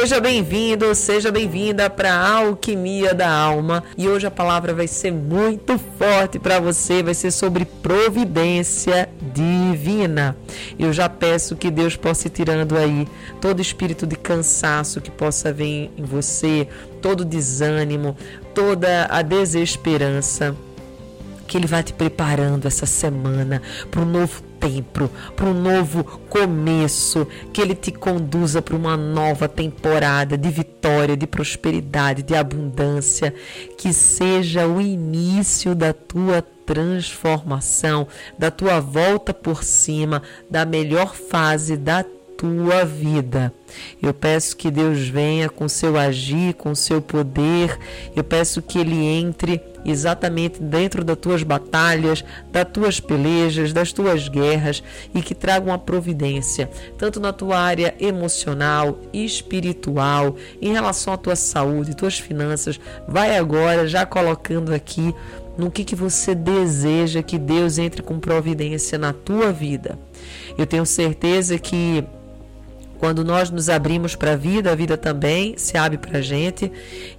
Seja bem-vindo, seja bem-vinda para a Alquimia da Alma. E hoje a palavra vai ser muito forte para você, vai ser sobre providência divina. Eu já peço que Deus possa ir tirando aí todo espírito de cansaço que possa vir em você, todo desânimo, toda a desesperança que Ele vai te preparando essa semana para um novo tempo, para um novo começo, que Ele te conduza para uma nova temporada de vitória, de prosperidade, de abundância, que seja o início da tua transformação, da tua volta por cima, da melhor fase da tua vida. Eu peço que Deus venha com seu agir, com seu poder. Eu peço que ele entre exatamente dentro das tuas batalhas, das tuas pelejas, das tuas guerras e que traga uma providência, tanto na tua área emocional, espiritual, em relação à tua saúde, tuas finanças. Vai agora já colocando aqui no que, que você deseja que Deus entre com providência na tua vida. Eu tenho certeza que quando nós nos abrimos para a vida, a vida também se abre para a gente.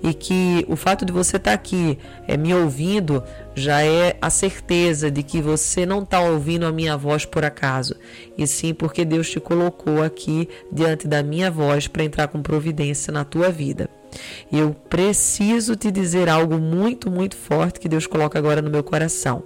E que o fato de você estar tá aqui é, me ouvindo já é a certeza de que você não está ouvindo a minha voz por acaso, e sim porque Deus te colocou aqui diante da minha voz para entrar com providência na tua vida. Eu preciso te dizer algo muito, muito forte que Deus coloca agora no meu coração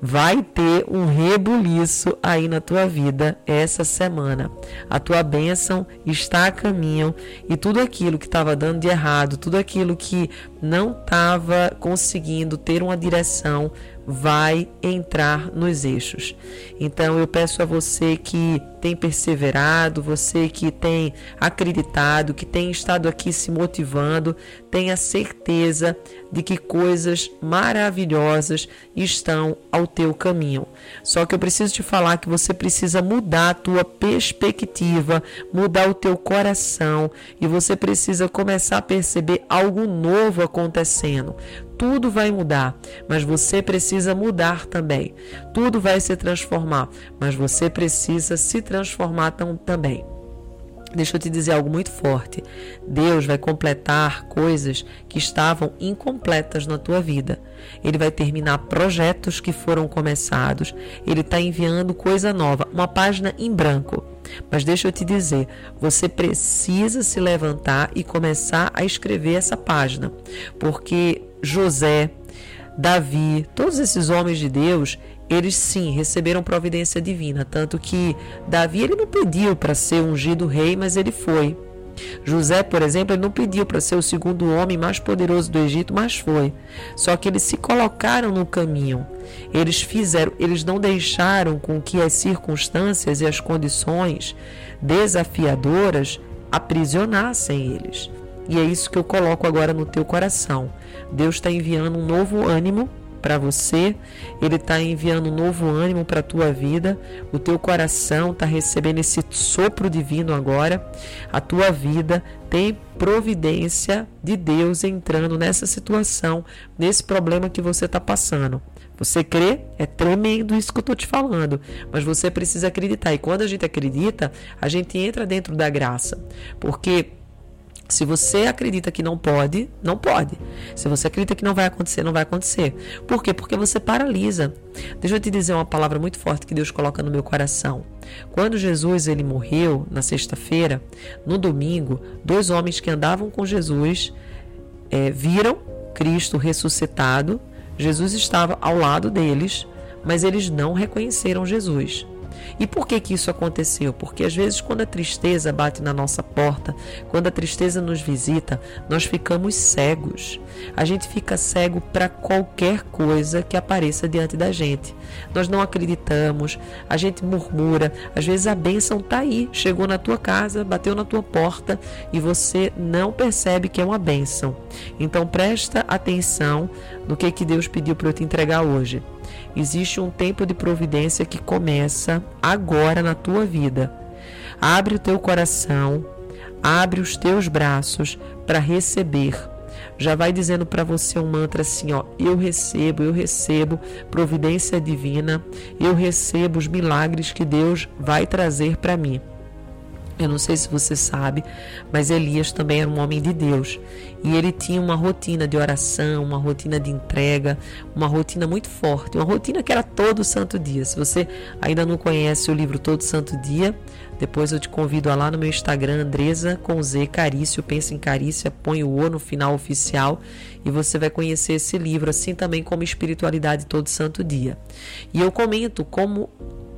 vai ter um rebuliço aí na tua vida essa semana. A tua bênção está a caminho e tudo aquilo que estava dando de errado, tudo aquilo que não estava conseguindo ter uma direção, vai entrar nos eixos. Então eu peço a você que tem perseverado, você que tem acreditado, que tem estado aqui se motivando, tenha certeza de que coisas maravilhosas estão ao teu caminho. Só que eu preciso te falar que você precisa mudar a tua perspectiva, mudar o teu coração e você precisa começar a perceber algo novo acontecendo tudo vai mudar, mas você precisa mudar também. Tudo vai se transformar, mas você precisa se transformar também. Deixa eu te dizer algo muito forte. Deus vai completar coisas que estavam incompletas na tua vida. Ele vai terminar projetos que foram começados. Ele está enviando coisa nova, uma página em branco. Mas deixa eu te dizer, você precisa se levantar e começar a escrever essa página, porque José, Davi, todos esses homens de Deus, eles sim receberam providência divina, tanto que Davi ele não pediu para ser ungido rei, mas ele foi. José, por exemplo, ele não pediu para ser o segundo homem mais poderoso do Egito, mas foi. Só que eles se colocaram no caminho. Eles fizeram, eles não deixaram com que as circunstâncias e as condições desafiadoras aprisionassem eles. E é isso que eu coloco agora no teu coração. Deus está enviando um novo ânimo para você, Ele está enviando um novo ânimo para a tua vida, o teu coração está recebendo esse sopro divino agora, a tua vida tem providência de Deus entrando nessa situação, nesse problema que você está passando. Você crê? É tremendo isso que eu estou te falando. Mas você precisa acreditar. E quando a gente acredita, a gente entra dentro da graça. Porque se você acredita que não pode, não pode. Se você acredita que não vai acontecer, não vai acontecer. Por quê? Porque você paralisa. Deixa eu te dizer uma palavra muito forte que Deus coloca no meu coração. Quando Jesus ele morreu na sexta-feira, no domingo, dois homens que andavam com Jesus é, viram Cristo ressuscitado. Jesus estava ao lado deles, mas eles não reconheceram Jesus. E por que que isso aconteceu? Porque às vezes quando a tristeza bate na nossa porta, quando a tristeza nos visita, nós ficamos cegos. A gente fica cego para qualquer coisa que apareça diante da gente. Nós não acreditamos, a gente murmura, às vezes a bênção está aí, chegou na tua casa, bateu na tua porta e você não percebe que é uma bênção. Então presta atenção no que que Deus pediu para eu te entregar hoje. Existe um tempo de providência que começa agora na tua vida. Abre o teu coração, abre os teus braços para receber. Já vai dizendo para você um mantra assim, ó: eu recebo, eu recebo providência divina, eu recebo os milagres que Deus vai trazer para mim. Eu não sei se você sabe, mas Elias também era um homem de Deus. E ele tinha uma rotina de oração, uma rotina de entrega, uma rotina muito forte, uma rotina que era todo santo dia. Se você ainda não conhece o livro Todo Santo Dia, depois eu te convido a lá no meu Instagram, Andresa com Z, Carício, pensa em Carícia, põe o O no final oficial e você vai conhecer esse livro, assim também como Espiritualidade Todo Santo Dia. E eu comento como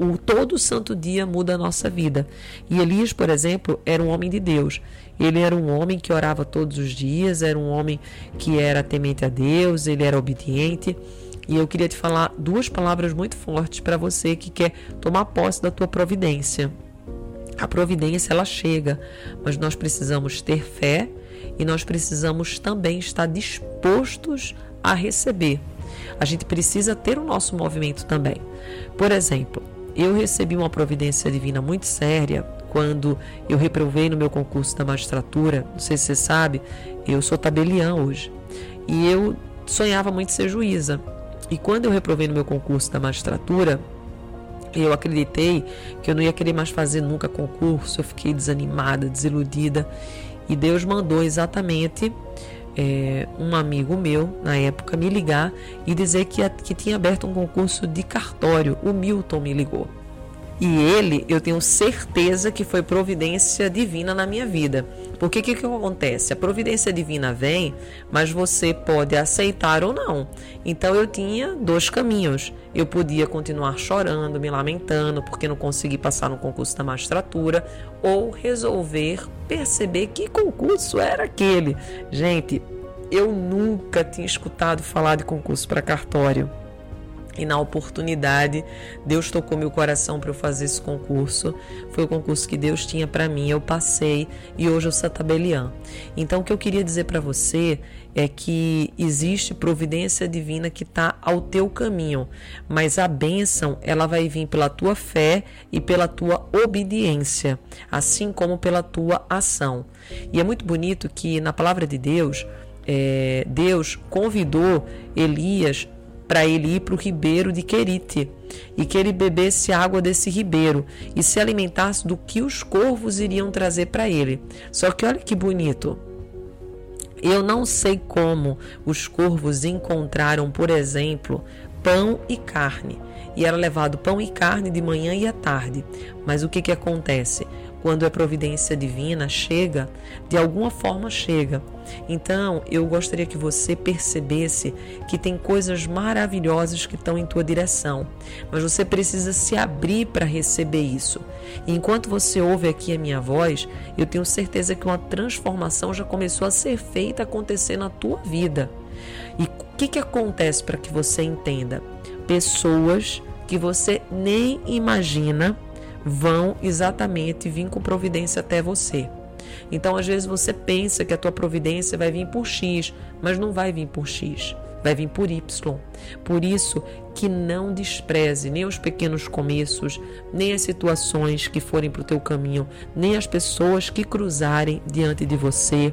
o todo santo dia muda a nossa vida. E Elias, por exemplo, era um homem de Deus. Ele era um homem que orava todos os dias, era um homem que era temente a Deus, ele era obediente. E eu queria te falar duas palavras muito fortes para você que quer tomar posse da tua providência. A providência ela chega, mas nós precisamos ter fé e nós precisamos também estar dispostos a receber. A gente precisa ter o nosso movimento também. Por exemplo, eu recebi uma providência divina muito séria quando eu reprovei no meu concurso da magistratura. Não sei se você sabe, eu sou tabeliã hoje. E eu sonhava muito ser juíza. E quando eu reprovei no meu concurso da magistratura, eu acreditei que eu não ia querer mais fazer nunca concurso, eu fiquei desanimada, desiludida. E Deus mandou exatamente é, um amigo meu, na época, me ligar e dizer que, que tinha aberto um concurso de cartório. O Milton me ligou. E ele, eu tenho certeza que foi providência divina na minha vida. Porque o que, que acontece? A providência divina vem, mas você pode aceitar ou não. Então eu tinha dois caminhos. Eu podia continuar chorando, me lamentando porque não consegui passar no concurso da magistratura, ou resolver perceber que concurso era aquele. Gente, eu nunca tinha escutado falar de concurso para cartório. E na oportunidade, Deus tocou meu coração para eu fazer esse concurso. Foi o concurso que Deus tinha para mim, eu passei e hoje eu sou tabeliã. Então, o que eu queria dizer para você é que existe providência divina que está ao teu caminho, mas a bênção ela vai vir pela tua fé e pela tua obediência, assim como pela tua ação. E é muito bonito que na palavra de Deus, é, Deus convidou Elias para ele ir para o ribeiro de Querite e que ele bebesse água desse ribeiro e se alimentasse do que os corvos iriam trazer para ele. Só que olha que bonito. Eu não sei como os corvos encontraram, por exemplo, pão e carne. E era levado pão e carne de manhã e à tarde. Mas o que, que acontece? Quando a providência divina chega, de alguma forma chega. Então, eu gostaria que você percebesse que tem coisas maravilhosas que estão em tua direção, mas você precisa se abrir para receber isso. E enquanto você ouve aqui a minha voz, eu tenho certeza que uma transformação já começou a ser feita acontecer na tua vida. E o que, que acontece para que você entenda? Pessoas que você nem imagina vão exatamente vir com providência até você. Então, às vezes você pensa que a tua providência vai vir por X, mas não vai vir por X, vai vir por Y. Por isso que não despreze nem os pequenos começos, nem as situações que forem para o teu caminho, nem as pessoas que cruzarem diante de você.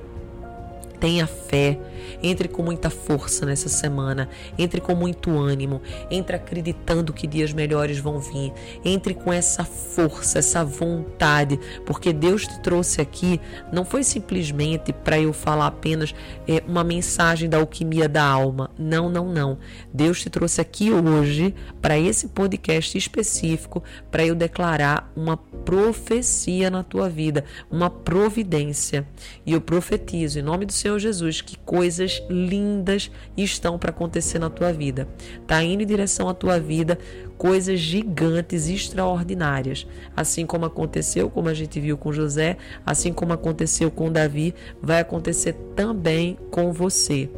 Tenha fé, entre com muita força nessa semana, entre com muito ânimo, entre acreditando que dias melhores vão vir, entre com essa força, essa vontade, porque Deus te trouxe aqui não foi simplesmente para eu falar apenas é, uma mensagem da alquimia da alma. Não, não, não. Deus te trouxe aqui hoje para esse podcast específico para eu declarar uma profecia na tua vida, uma providência. E eu profetizo em nome do Senhor Jesus que coisas coisas lindas estão para acontecer na tua vida. Tá indo em direção à tua vida coisas gigantes, extraordinárias, assim como aconteceu, como a gente viu com José, assim como aconteceu com Davi, vai acontecer também com você.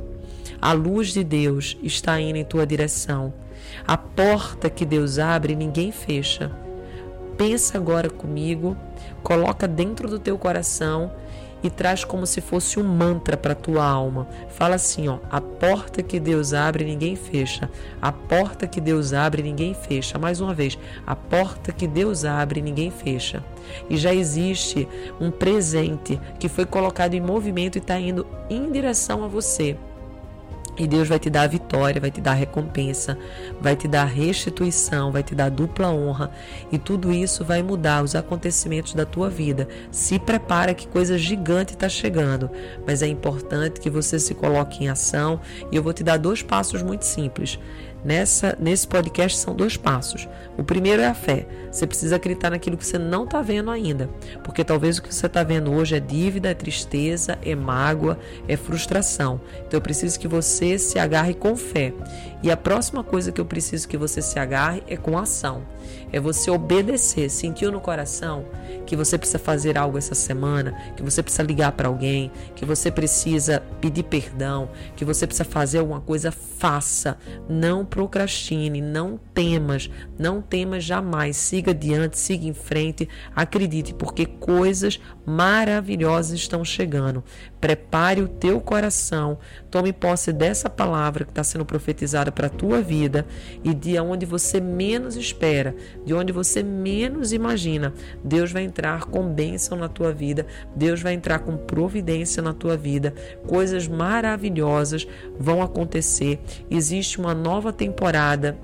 A luz de Deus está indo em tua direção. A porta que Deus abre, ninguém fecha. Pensa agora comigo, coloca dentro do teu coração e traz como se fosse um mantra para tua alma. Fala assim, ó: a porta que Deus abre, ninguém fecha. A porta que Deus abre, ninguém fecha. Mais uma vez, a porta que Deus abre, ninguém fecha. E já existe um presente que foi colocado em movimento e está indo em direção a você. E Deus vai te dar a vitória, vai te dar a recompensa, vai te dar a restituição, vai te dar a dupla honra. E tudo isso vai mudar os acontecimentos da tua vida. Se prepara que coisa gigante está chegando. Mas é importante que você se coloque em ação. E eu vou te dar dois passos muito simples. Nessa, nesse podcast são dois passos. O primeiro é a fé. Você precisa acreditar naquilo que você não está vendo ainda. Porque talvez o que você está vendo hoje é dívida, é tristeza, é mágoa, é frustração. Então eu preciso que você se agarre com fé. E a próxima coisa que eu preciso que você se agarre é com ação. É você obedecer. Sentiu no coração que você precisa fazer algo essa semana, que você precisa ligar para alguém, que você precisa pedir perdão, que você precisa fazer alguma coisa, faça. Não procrastine, não temas, não temas jamais. Siga adiante, siga em frente, acredite, porque coisas maravilhosas estão chegando. Prepare o teu coração, tome posse dessa palavra que está sendo profetizada para a tua vida e de onde você menos espera, de onde você menos imagina, Deus vai entrar com bênção na tua vida, Deus vai entrar com providência na tua vida, coisas maravilhosas vão acontecer. Existe uma nova temporada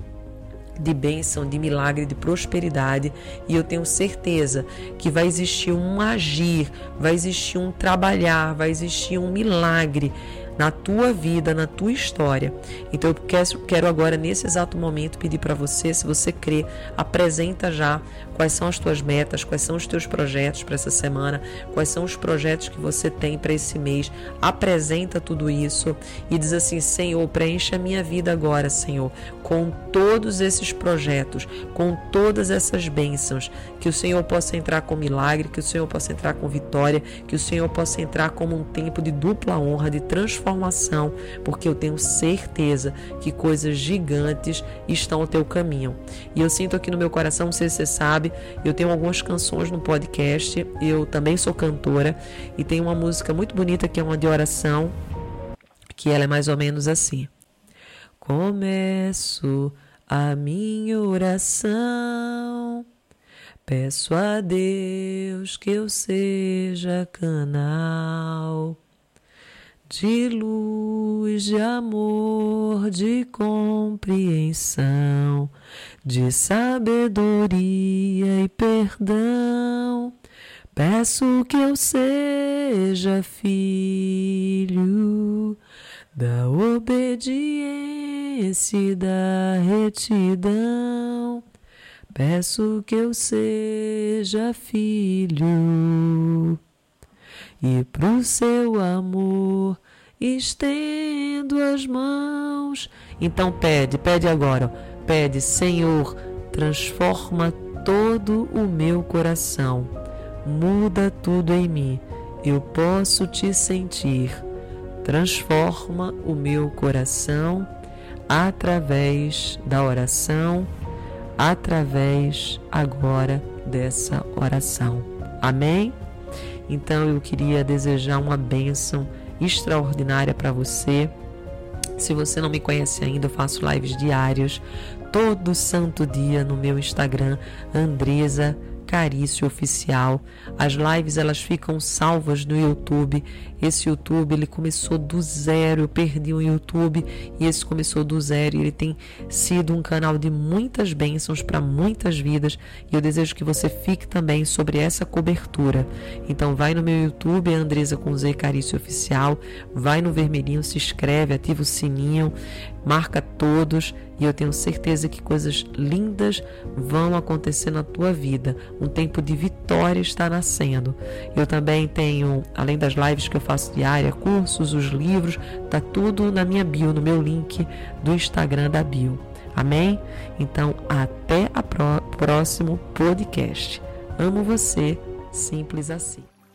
de bênção, de milagre, de prosperidade, e eu tenho certeza que vai existir um agir, vai existir um trabalhar, vai existir um milagre na tua vida, na tua história. Então eu quero agora, nesse exato momento, pedir para você, se você crê, apresenta já quais são as tuas metas, quais são os teus projetos para essa semana, quais são os projetos que você tem para esse mês. Apresenta tudo isso e diz assim: Senhor, preencha a minha vida agora, Senhor, com todos esses projetos, com todas essas bênçãos. Que o Senhor possa entrar com milagre, que o Senhor possa entrar com vitória, que o Senhor possa entrar como um tempo de dupla honra, de transformação transformação, porque eu tenho certeza que coisas gigantes estão ao teu caminho. E eu sinto aqui no meu coração, não sei se você sabe, eu tenho algumas canções no podcast, eu também sou cantora e tem uma música muito bonita que é uma de oração, que ela é mais ou menos assim. Começo a minha oração. Peço a Deus que eu seja canal de luz, de amor, de compreensão, de sabedoria e perdão. Peço que eu seja filho da obediência e da retidão. Peço que eu seja filho e pro seu amor estendo as mãos. Então pede, pede agora, pede, Senhor, transforma todo o meu coração, muda tudo em mim, eu posso te sentir. Transforma o meu coração através da oração, através agora dessa oração. Amém? Então eu queria desejar uma bênção extraordinária para você. Se você não me conhece ainda, eu faço lives diárias todo santo dia no meu Instagram, Andresa Carício Oficial. As lives elas ficam salvas no YouTube. Esse YouTube ele começou do zero. Eu perdi o YouTube e esse começou do zero. Ele tem sido um canal de muitas bênçãos para muitas vidas. E eu desejo que você fique também sobre essa cobertura. Então vai no meu YouTube, Andresa com Z Carício Oficial. Vai no vermelhinho, se inscreve, ativa o sininho, marca todos e eu tenho certeza que coisas lindas vão acontecer na tua vida. Um tempo de vitória está nascendo. Eu também tenho, além das lives que eu faço diária, cursos, os livros, tá tudo na minha bio, no meu link do Instagram da bio. Amém? Então, até o próximo podcast. Amo você, simples assim.